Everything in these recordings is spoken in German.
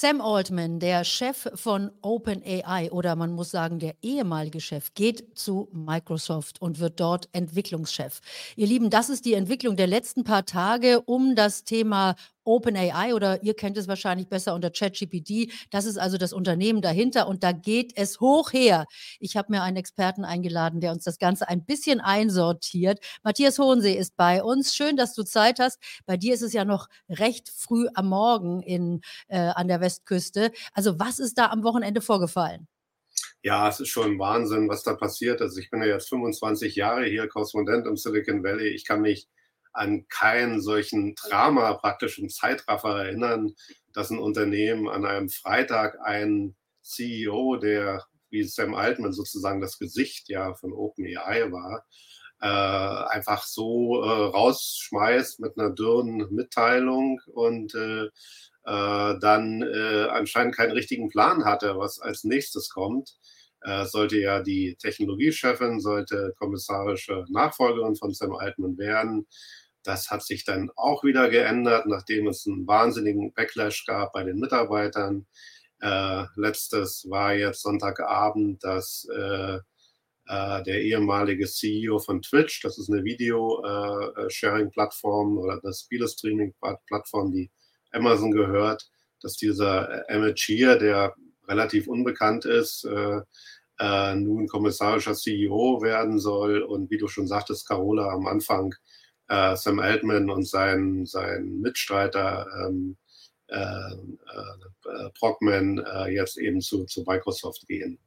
Sam Altman, der Chef von OpenAI oder man muss sagen der ehemalige Chef, geht zu Microsoft und wird dort Entwicklungschef. Ihr Lieben, das ist die Entwicklung der letzten paar Tage um das Thema OpenAI oder ihr kennt es wahrscheinlich besser unter ChatGPT. Das ist also das Unternehmen dahinter und da geht es hoch her. Ich habe mir einen Experten eingeladen, der uns das Ganze ein bisschen einsortiert. Matthias Hohensee ist bei uns. Schön, dass du Zeit hast. Bei dir ist es ja noch recht früh am Morgen in, äh, an der Westküste. Also was ist da am Wochenende vorgefallen? Ja, es ist schon Wahnsinn, was da passiert. Also ich bin ja jetzt 25 Jahre hier Korrespondent im Silicon Valley. Ich kann mich an keinen solchen Drama praktisch im Zeitraffer erinnern, dass ein Unternehmen an einem Freitag einen CEO, der wie Sam Altman sozusagen das Gesicht ja von OpenAI war, äh, einfach so äh, rausschmeißt mit einer dürren Mitteilung und äh, äh dann äh, anscheinend keinen richtigen Plan hatte, was als nächstes kommt. Äh, sollte ja die Technologiechefin, sollte kommissarische Nachfolgerin von Sam Altman werden. Das hat sich dann auch wieder geändert, nachdem es einen wahnsinnigen Backlash gab bei den Mitarbeitern. Äh, letztes war jetzt Sonntagabend, dass äh, äh, der ehemalige CEO von Twitch, das ist eine Video-Sharing-Plattform äh, oder eine Spiele-Streaming-Plattform, die Amazon gehört, dass dieser Emmett Shear, der relativ unbekannt ist, äh, äh, nun kommissarischer CEO werden soll. Und wie du schon sagtest, Carola am Anfang äh, Sam Altman und sein, sein Mitstreiter ähm, äh, äh, Brockman äh, jetzt eben zu, zu Microsoft gehen.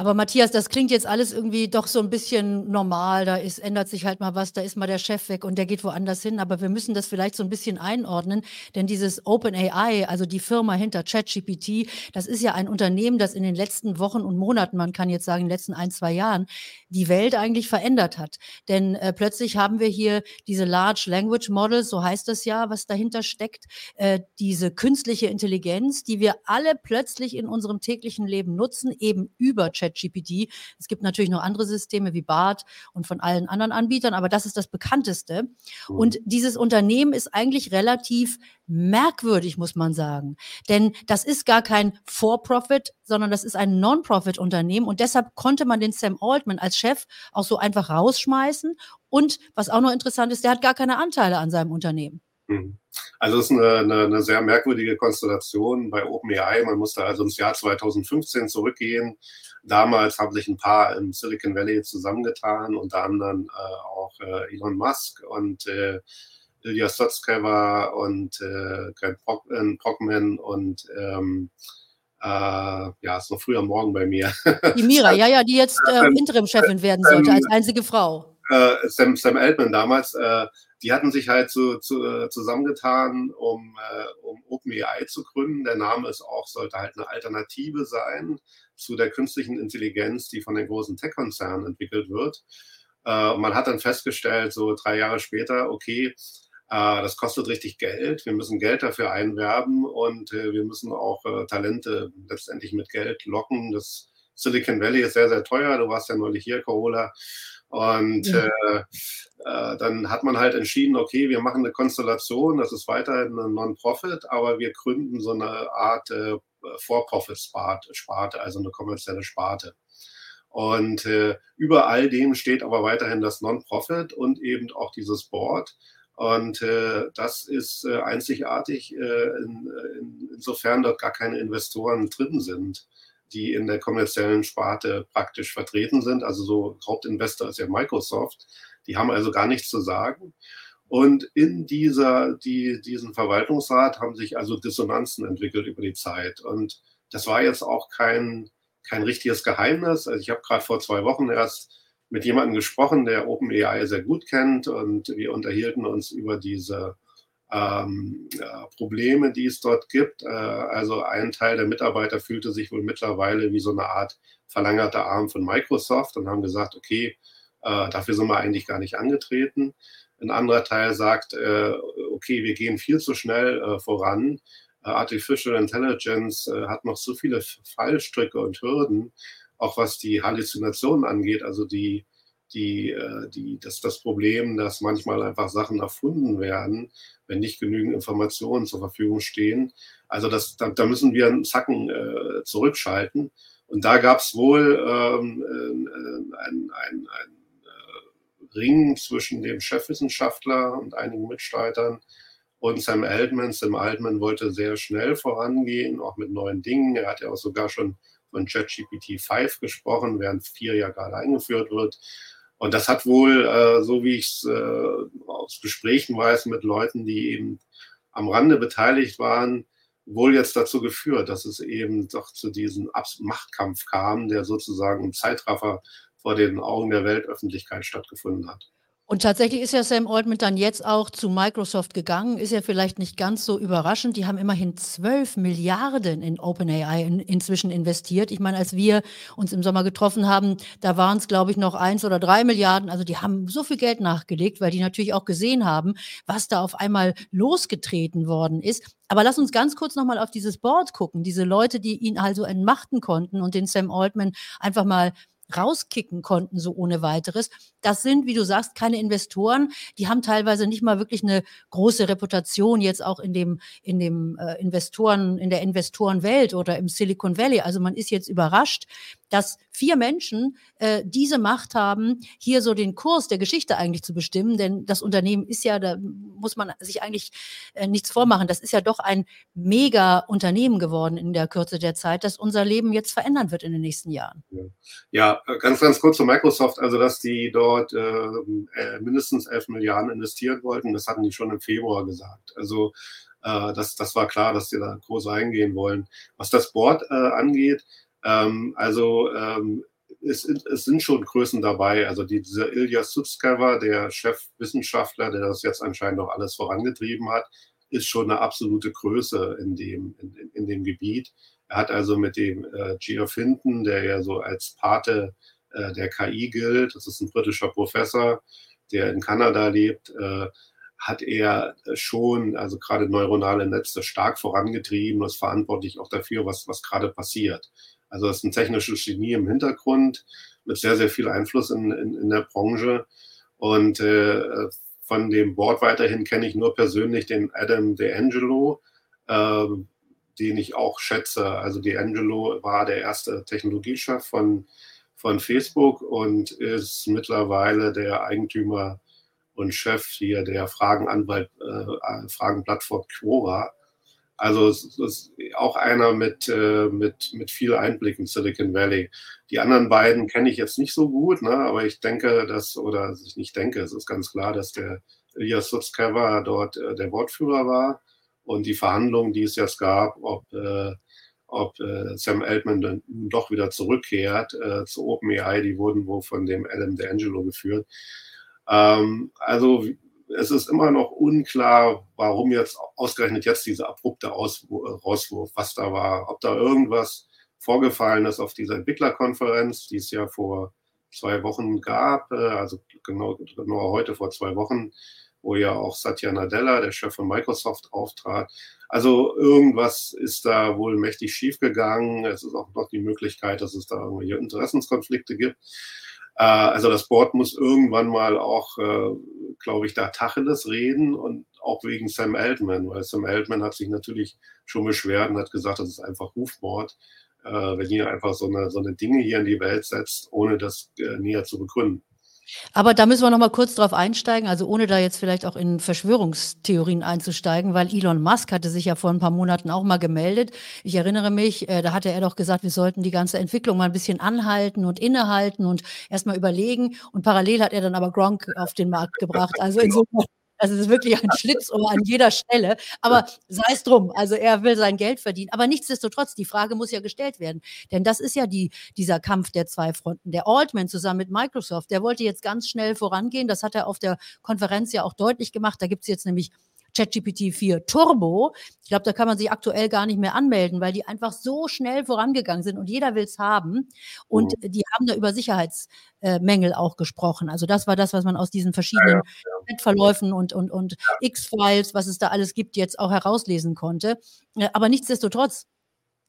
Aber Matthias, das klingt jetzt alles irgendwie doch so ein bisschen normal. Da ist, ändert sich halt mal was, da ist mal der Chef weg und der geht woanders hin. Aber wir müssen das vielleicht so ein bisschen einordnen, denn dieses OpenAI, also die Firma hinter ChatGPT, das ist ja ein Unternehmen, das in den letzten Wochen und Monaten, man kann jetzt sagen, in den letzten ein, zwei Jahren, die Welt eigentlich verändert hat. Denn äh, plötzlich haben wir hier diese Large Language Models, so heißt das ja, was dahinter steckt, äh, diese künstliche Intelligenz, die wir alle plötzlich in unserem täglichen Leben nutzen, eben über ChatGPT. ChatGPT. Es gibt natürlich noch andere Systeme wie BART und von allen anderen Anbietern, aber das ist das bekannteste. Mhm. Und dieses Unternehmen ist eigentlich relativ merkwürdig, muss man sagen. Denn das ist gar kein For-Profit, sondern das ist ein Non-Profit-Unternehmen. Und deshalb konnte man den Sam Altman als Chef auch so einfach rausschmeißen. Und was auch noch interessant ist, der hat gar keine Anteile an seinem Unternehmen. Mhm. Also es ist eine, eine, eine, sehr merkwürdige Konstellation bei OpenAI. Man musste also ins Jahr 2015 zurückgehen. Damals haben sich ein paar im Silicon Valley zusammengetan, unter anderem äh, auch äh, Elon Musk und äh, Ilya Sutskever und äh, Grant äh, Brockman und ähm, äh, ja, ist noch früher Morgen bei mir. Die Mira, ja, ja, die jetzt äh, Interimchefin werden sollte, als einzige Frau. Äh, Sam, Sam Altman damals, äh, die hatten sich halt zu, zu, äh, zusammengetan, um, äh, um OpenAI zu gründen. Der Name ist auch, sollte halt eine Alternative sein zu der künstlichen Intelligenz, die von den großen Tech-Konzernen entwickelt wird. Äh, man hat dann festgestellt, so drei Jahre später, okay, äh, das kostet richtig Geld. Wir müssen Geld dafür einwerben und äh, wir müssen auch Talente letztendlich mit Geld locken. Das Silicon Valley ist sehr, sehr teuer. Du warst ja neulich hier, Corolla. Und ja. äh, äh, dann hat man halt entschieden, okay, wir machen eine Konstellation, das ist weiterhin eine Non-Profit, aber wir gründen so eine Art äh, For-Profit-Sparte, also eine kommerzielle Sparte. Und äh, über all dem steht aber weiterhin das Non-Profit und eben auch dieses Board. Und äh, das ist äh, einzigartig, äh, in, in, insofern dort gar keine Investoren drin sind die in der kommerziellen Sparte praktisch vertreten sind. Also so Hauptinvestor ist ja Microsoft. Die haben also gar nichts zu sagen. Und in dieser, die, diesen Verwaltungsrat haben sich also Dissonanzen entwickelt über die Zeit. Und das war jetzt auch kein, kein richtiges Geheimnis. Also ich habe gerade vor zwei Wochen erst mit jemandem gesprochen, der OpenAI sehr gut kennt. Und wir unterhielten uns über diese ähm, äh, Probleme, die es dort gibt. Äh, also ein Teil der Mitarbeiter fühlte sich wohl mittlerweile wie so eine Art verlängerter Arm von Microsoft und haben gesagt, okay, äh, dafür sind wir eigentlich gar nicht angetreten. Ein anderer Teil sagt, äh, okay, wir gehen viel zu schnell äh, voran. Äh, Artificial Intelligence hat noch so viele Fallstricke und Hürden, auch was die Halluzinationen angeht, also die die, äh, die, das, das Problem, dass manchmal einfach Sachen erfunden werden, wenn nicht genügend Informationen zur Verfügung stehen. Also das, da, da müssen wir einen Zacken äh, zurückschalten. Und da gab es wohl ähm, äh, ein, ein, ein äh, Ring zwischen dem Chefwissenschaftler und einigen Mitstreitern und Sam Altman. Sam Altman wollte sehr schnell vorangehen, auch mit neuen Dingen. Er hat ja auch sogar schon von ChatGPT 5 gesprochen, während 4 ja gerade eingeführt wird. Und das hat wohl, äh, so wie ich es äh, aus Gesprächen weiß mit Leuten, die eben am Rande beteiligt waren, wohl jetzt dazu geführt, dass es eben doch zu diesem Machtkampf kam, der sozusagen im Zeitraffer vor den Augen der Weltöffentlichkeit stattgefunden hat. Und tatsächlich ist ja Sam Altman dann jetzt auch zu Microsoft gegangen. Ist ja vielleicht nicht ganz so überraschend. Die haben immerhin 12 Milliarden in OpenAI in, inzwischen investiert. Ich meine, als wir uns im Sommer getroffen haben, da waren es, glaube ich, noch eins oder drei Milliarden. Also die haben so viel Geld nachgelegt, weil die natürlich auch gesehen haben, was da auf einmal losgetreten worden ist. Aber lass uns ganz kurz nochmal auf dieses Board gucken. Diese Leute, die ihn also entmachten konnten und den Sam Altman einfach mal rauskicken konnten, so ohne weiteres. Das sind, wie du sagst, keine Investoren. Die haben teilweise nicht mal wirklich eine große Reputation jetzt auch in dem, in dem äh, Investoren, in der Investorenwelt oder im Silicon Valley. Also man ist jetzt überrascht, dass vier Menschen äh, diese Macht haben, hier so den Kurs der Geschichte eigentlich zu bestimmen. Denn das Unternehmen ist ja, da muss man sich eigentlich äh, nichts vormachen. Das ist ja doch ein mega Unternehmen geworden in der Kürze der Zeit, das unser Leben jetzt verändern wird in den nächsten Jahren. Ja, ganz, ganz kurz zu Microsoft. Also, dass die dort äh, äh mindestens 11 Milliarden investiert wollten, das hatten die schon im Februar gesagt. Also, äh, das, das war klar, dass die da groß eingehen wollen. Was das Board äh, angeht, ähm, also ähm, es, es, sind schon Größen dabei. Also die, dieser Ilya Sutskever, der Chefwissenschaftler, der das jetzt anscheinend auch alles vorangetrieben hat, ist schon eine absolute Größe in dem, in, in dem Gebiet. Er hat also mit dem äh, Geoff Hinton, der ja so als Pate äh, der KI gilt, das ist ein britischer Professor, der in Kanada lebt, äh, hat er schon, also gerade neuronale Netze stark vorangetrieben, ist verantwortlich auch dafür, was, was gerade passiert. Also das ist ein technisches Genie im Hintergrund mit sehr, sehr viel Einfluss in, in, in der Branche. Und äh, von dem Board weiterhin kenne ich nur persönlich den Adam DeAngelo, äh, den ich auch schätze. Also DeAngelo war der erste Technologiechef von, von Facebook und ist mittlerweile der Eigentümer und Chef hier der Fragenanwalt, äh, Fragenplattform Quora. Also es ist auch einer mit, äh, mit, mit viel Einblick in Silicon Valley. Die anderen beiden kenne ich jetzt nicht so gut, ne? aber ich denke, dass, oder ich nicht denke, es ist ganz klar, dass der Elias Sutzkever dort äh, der Wortführer war und die Verhandlungen, die es jetzt gab, ob, äh, ob äh, Sam Altman dann doch wieder zurückkehrt äh, zu OpenAI, die wurden wohl von dem Adam D'Angelo geführt. Ähm, also es ist immer noch unklar, warum jetzt ausgerechnet jetzt dieser abrupte Rauswurf, was da war, ob da irgendwas vorgefallen ist auf dieser Entwicklerkonferenz, die es ja vor zwei Wochen gab, äh, also genau, genau heute vor zwei Wochen, wo ja auch Satya Nadella, der Chef von Microsoft, auftrat. Also irgendwas ist da wohl mächtig schiefgegangen. Es ist auch noch die Möglichkeit, dass es da irgendwelche Interessenskonflikte gibt. Äh, also das Board muss irgendwann mal auch, äh, glaube ich, da Tacheles reden und auch wegen Sam Altman, weil Sam Altman hat sich natürlich schon beschwert und hat gesagt, das ist einfach Rufmord, äh, wenn ihr einfach so eine, so eine Dinge hier in die Welt setzt, ohne das näher zu begründen. Aber da müssen wir noch mal kurz drauf einsteigen, also ohne da jetzt vielleicht auch in Verschwörungstheorien einzusteigen, weil Elon Musk hatte sich ja vor ein paar Monaten auch mal gemeldet. Ich erinnere mich, äh, da hatte er doch gesagt, wir sollten die ganze Entwicklung mal ein bisschen anhalten und innehalten und erstmal überlegen. Und parallel hat er dann aber Gronk auf den Markt gebracht. Also insofern das ist wirklich ein Schlitzohr an jeder Stelle. Aber sei es drum. Also er will sein Geld verdienen. Aber nichtsdestotrotz, die Frage muss ja gestellt werden. Denn das ist ja die, dieser Kampf der zwei Fronten. Der Altman zusammen mit Microsoft, der wollte jetzt ganz schnell vorangehen. Das hat er auf der Konferenz ja auch deutlich gemacht. Da gibt es jetzt nämlich ChatGPT 4 Turbo. Ich glaube, da kann man sich aktuell gar nicht mehr anmelden, weil die einfach so schnell vorangegangen sind und jeder will es haben. Und mhm. die haben da über Sicherheitsmängel auch gesprochen. Also das war das, was man aus diesen verschiedenen ja, ja. und, und, und. X-Files, was es da alles gibt, jetzt auch herauslesen konnte. Äh, aber nichtsdestotrotz,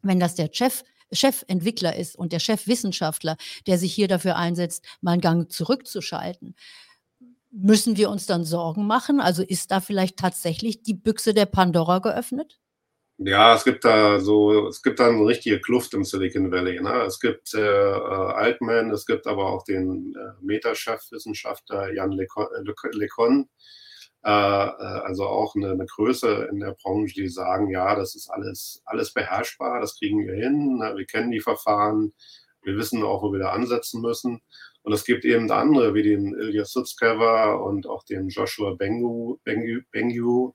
wenn das der Chef Chefentwickler ist und der Chefwissenschaftler, der sich hier dafür einsetzt, mal einen Gang zurückzuschalten. Müssen wir uns dann Sorgen machen? Also ist da vielleicht tatsächlich die Büchse der Pandora geöffnet? Ja, es gibt da so, es gibt da eine richtige Kluft im Silicon Valley. Ne? Es gibt äh, äh Altman, es gibt aber auch den äh, Meta-Chefwissenschaftler Jan LeCon, Le äh, äh, also auch eine, eine, Größe in der Branche, die sagen, ja, das ist alles, alles beherrschbar, das kriegen wir hin, ne? wir kennen die Verfahren, wir wissen auch, wo wir da ansetzen müssen. Und es gibt eben andere, wie den Ilya Sutskever und auch den Joshua Bengu, Bengu, Bengu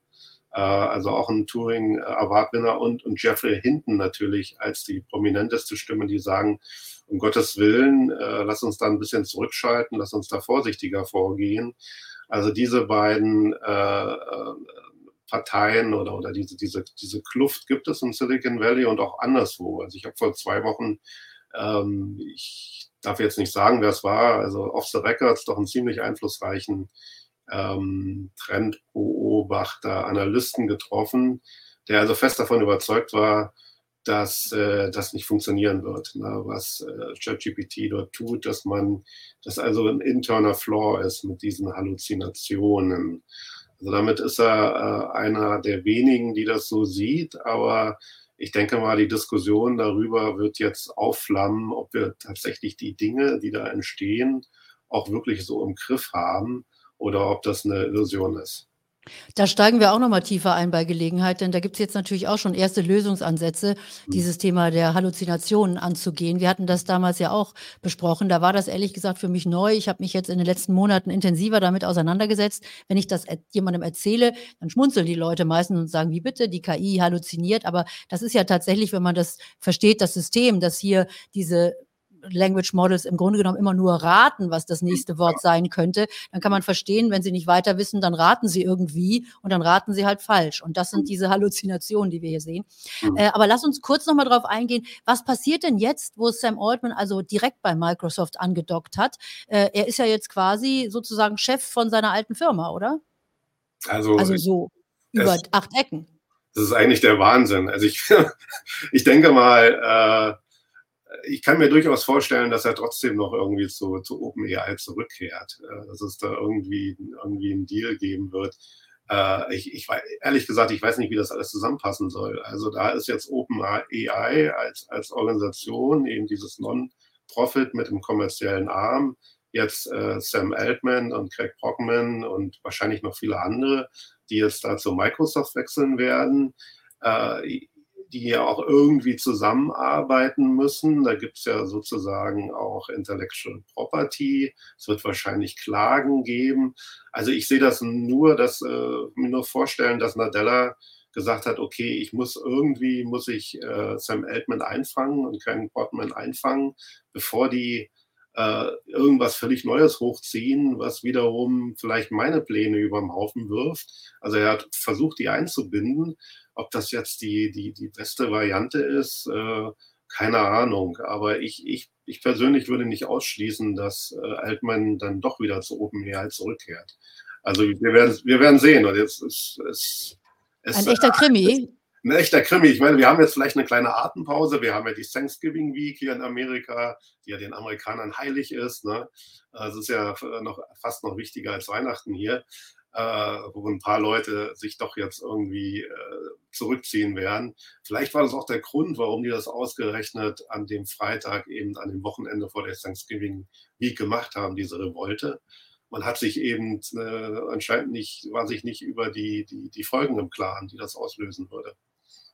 äh, also auch ein Turing Award-Winner und, und Jeffrey Hinton natürlich als die prominenteste Stimme, die sagen, um Gottes Willen, äh, lass uns da ein bisschen zurückschalten, lass uns da vorsichtiger vorgehen. Also diese beiden äh, äh, Parteien oder, oder diese, diese, diese Kluft gibt es im Silicon Valley und auch anderswo. Also ich habe vor zwei Wochen, ähm, ich darf jetzt nicht sagen, wer es war, also off the records doch einen ziemlich einflussreichen ähm, Trendbeobachter, Analysten getroffen, der also fest davon überzeugt war, dass äh, das nicht funktionieren wird, ne, was äh, ChatGPT dort tut, dass man, dass also ein interner Flaw ist mit diesen Halluzinationen. Also damit ist er äh, einer der wenigen, die das so sieht, aber ich denke mal, die Diskussion darüber wird jetzt aufflammen, ob wir tatsächlich die Dinge, die da entstehen, auch wirklich so im Griff haben oder ob das eine Illusion ist. Da steigen wir auch noch mal tiefer ein bei Gelegenheit, denn da gibt es jetzt natürlich auch schon erste Lösungsansätze, mhm. dieses Thema der Halluzinationen anzugehen. Wir hatten das damals ja auch besprochen. Da war das ehrlich gesagt für mich neu. Ich habe mich jetzt in den letzten Monaten intensiver damit auseinandergesetzt. Wenn ich das jemandem erzähle, dann schmunzeln die Leute meistens und sagen, wie bitte, die KI halluziniert. Aber das ist ja tatsächlich, wenn man das versteht, das System, das hier diese Language Models im Grunde genommen immer nur raten, was das nächste Wort sein könnte, dann kann man verstehen, wenn sie nicht weiter wissen, dann raten sie irgendwie und dann raten sie halt falsch. Und das sind mhm. diese Halluzinationen, die wir hier sehen. Mhm. Äh, aber lass uns kurz nochmal drauf eingehen, was passiert denn jetzt, wo Sam Altman also direkt bei Microsoft angedockt hat? Äh, er ist ja jetzt quasi sozusagen Chef von seiner alten Firma, oder? Also, also so über acht Ecken. Das ist eigentlich der Wahnsinn. Also ich, ich denke mal, äh, ich kann mir durchaus vorstellen, dass er trotzdem noch irgendwie zu, zu OpenAI zurückkehrt, äh, dass es da irgendwie, irgendwie einen Deal geben wird. Äh, ich, ich, ehrlich gesagt, ich weiß nicht, wie das alles zusammenpassen soll. Also da ist jetzt OpenAI als, als Organisation, eben dieses Non-Profit mit dem kommerziellen Arm, jetzt äh, Sam Altman und Craig Brockman und wahrscheinlich noch viele andere, die jetzt da zu Microsoft wechseln werden. Äh, die ja auch irgendwie zusammenarbeiten müssen. Da gibt es ja sozusagen auch Intellectual Property. Es wird wahrscheinlich Klagen geben. Also ich sehe das nur, dass äh, mir nur vorstellen, dass Nadella gesagt hat, okay, ich muss irgendwie, muss ich äh, Sam Altman einfangen und keinen Portman einfangen, bevor die äh, irgendwas völlig Neues hochziehen, was wiederum vielleicht meine Pläne über den Haufen wirft. Also er hat versucht, die einzubinden. Ob das jetzt die, die, die beste Variante ist, äh, keine Ahnung. Aber ich, ich, ich persönlich würde nicht ausschließen, dass äh, Altman dann doch wieder zu OpenAI zurückkehrt. Also wir werden, wir werden sehen. Und jetzt ist, ist, ist Ein echter Krimi ein echter Krimi. Ich meine, wir haben jetzt vielleicht eine kleine Atempause. Wir haben ja die Thanksgiving Week hier in Amerika, die ja den Amerikanern heilig ist. Ne? Das ist ja noch, fast noch wichtiger als Weihnachten hier, äh, wo ein paar Leute sich doch jetzt irgendwie äh, zurückziehen werden. Vielleicht war das auch der Grund, warum die das ausgerechnet an dem Freitag, eben an dem Wochenende vor der Thanksgiving Week gemacht haben, diese Revolte man hat sich eben äh, anscheinend nicht, war sich nicht über die, die, die Folgen im Klaren, die das auslösen würde.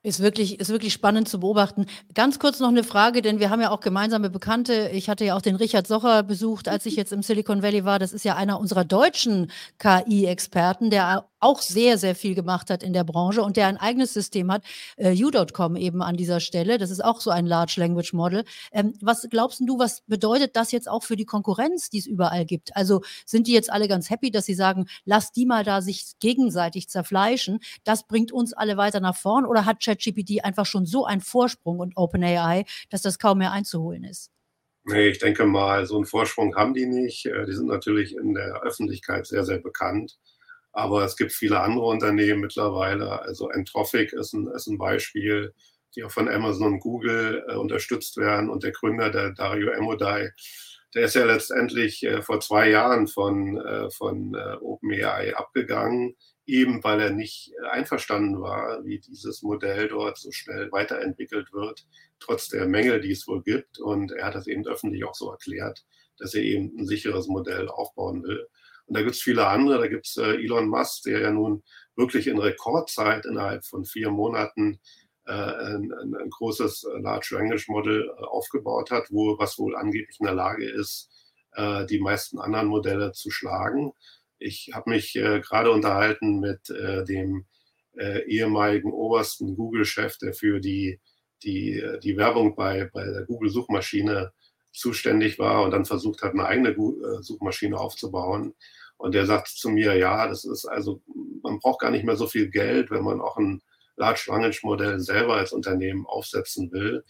Ist wirklich, ist wirklich spannend zu beobachten. Ganz kurz noch eine Frage, denn wir haben ja auch gemeinsame Bekannte. Ich hatte ja auch den Richard Socher besucht, als ich jetzt im Silicon Valley war. Das ist ja einer unserer deutschen KI-Experten, der auch sehr, sehr viel gemacht hat in der Branche und der ein eigenes System hat, äh, U.com eben an dieser Stelle. Das ist auch so ein Large Language Model. Ähm, was glaubst du, was bedeutet das jetzt auch für die Konkurrenz, die es überall gibt? Also sind die jetzt alle ganz happy, dass sie sagen, lass die mal da sich gegenseitig zerfleischen? Das bringt uns alle weiter nach vorn oder hat ChatGPT einfach schon so einen Vorsprung und OpenAI, dass das kaum mehr einzuholen ist? Nee, ich denke mal, so einen Vorsprung haben die nicht. Äh, die sind natürlich in der Öffentlichkeit sehr, sehr bekannt. Aber es gibt viele andere Unternehmen mittlerweile. Also Entrophic ist ein, ist ein Beispiel, die auch von Amazon und Google äh, unterstützt werden. Und der Gründer, der Dario Emodai, der ist ja letztendlich äh, vor zwei Jahren von, äh, von äh, OpenAI abgegangen, eben weil er nicht einverstanden war, wie dieses Modell dort so schnell weiterentwickelt wird, trotz der Mängel, die es wohl gibt. Und er hat das eben öffentlich auch so erklärt, dass er eben ein sicheres Modell aufbauen will. Und da gibt es viele andere. Da gibt es äh, Elon Musk, der ja nun wirklich in Rekordzeit innerhalb von vier Monaten äh, ein, ein, ein, großes äh, Large Language Model äh, aufgebaut hat, wo, was wohl angeblich in der Lage ist, äh, die meisten anderen Modelle zu schlagen. Ich habe mich gerade unterhalten mit dem ehemaligen obersten Google-Chef, der für die, die, die Werbung bei, bei der Google-Suchmaschine zuständig war und dann versucht hat, eine eigene Suchmaschine aufzubauen. Und der sagt zu mir, ja, das ist also, man braucht gar nicht mehr so viel Geld, wenn man auch ein Large Language Modell selber als Unternehmen aufsetzen will.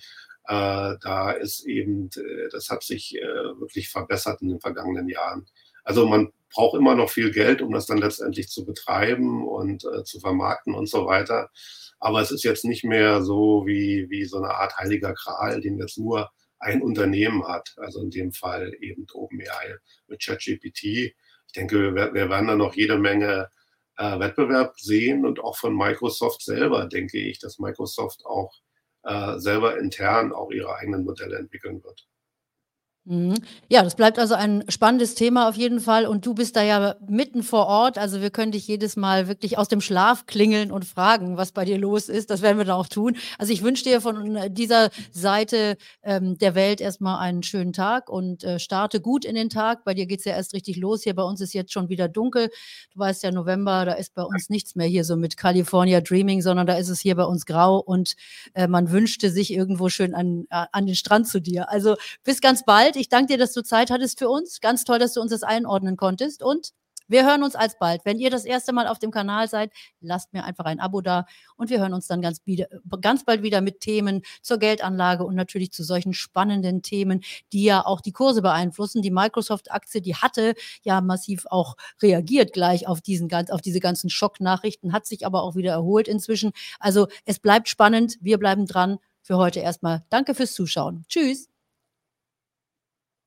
Äh, da ist eben, äh, das hat sich äh, wirklich verbessert in den vergangenen Jahren. Also man braucht immer noch viel Geld, um das dann letztendlich zu betreiben und äh, zu vermarkten und so weiter. Aber es ist jetzt nicht mehr so wie, wie so eine Art heiliger Kral, den jetzt nur ein Unternehmen hat. Also in dem Fall eben OpenAI mit ChatGPT ich denke, wir, werden da noch jede Menge äh, Wettbewerb sehen und auch von Microsoft selber denke ich, dass Microsoft auch äh, selber intern auch ihre eigenen Modelle entwickeln wird. Mhm. Ja, das bleibt also ein spannendes Thema auf jeden Fall. Und du bist da ja mitten vor Ort. Also wir können dich jedes Mal wirklich aus dem Schlaf klingeln und fragen, was bei dir los ist. Das werden wir dann auch tun. Also ich wünsche dir von dieser Seite ähm, der Welt erstmal einen schönen Tag und äh, starte gut in den Tag. Bei dir geht es ja erst richtig los. Hier bei uns ist jetzt schon wieder dunkel. Du weißt ja, November, da ist bei uns nichts mehr hier so mit California Dreaming, sondern da ist es hier bei uns grau und äh, man wünschte sich irgendwo schön an, äh, an den Strand zu dir. Also bis ganz bald bald. Ich danke dir, dass du Zeit hattest für uns. Ganz toll, dass du uns das einordnen konntest. Und wir hören uns alsbald. Wenn ihr das erste Mal auf dem Kanal seid, lasst mir einfach ein Abo da und wir hören uns dann ganz, wieder, ganz bald wieder mit Themen zur Geldanlage und natürlich zu solchen spannenden Themen, die ja auch die Kurse beeinflussen. Die Microsoft-Aktie, die hatte ja massiv auch reagiert gleich auf, diesen, auf diese ganzen Schocknachrichten, hat sich aber auch wieder erholt inzwischen. Also es bleibt spannend. Wir bleiben dran. Für heute erstmal danke fürs Zuschauen. Tschüss.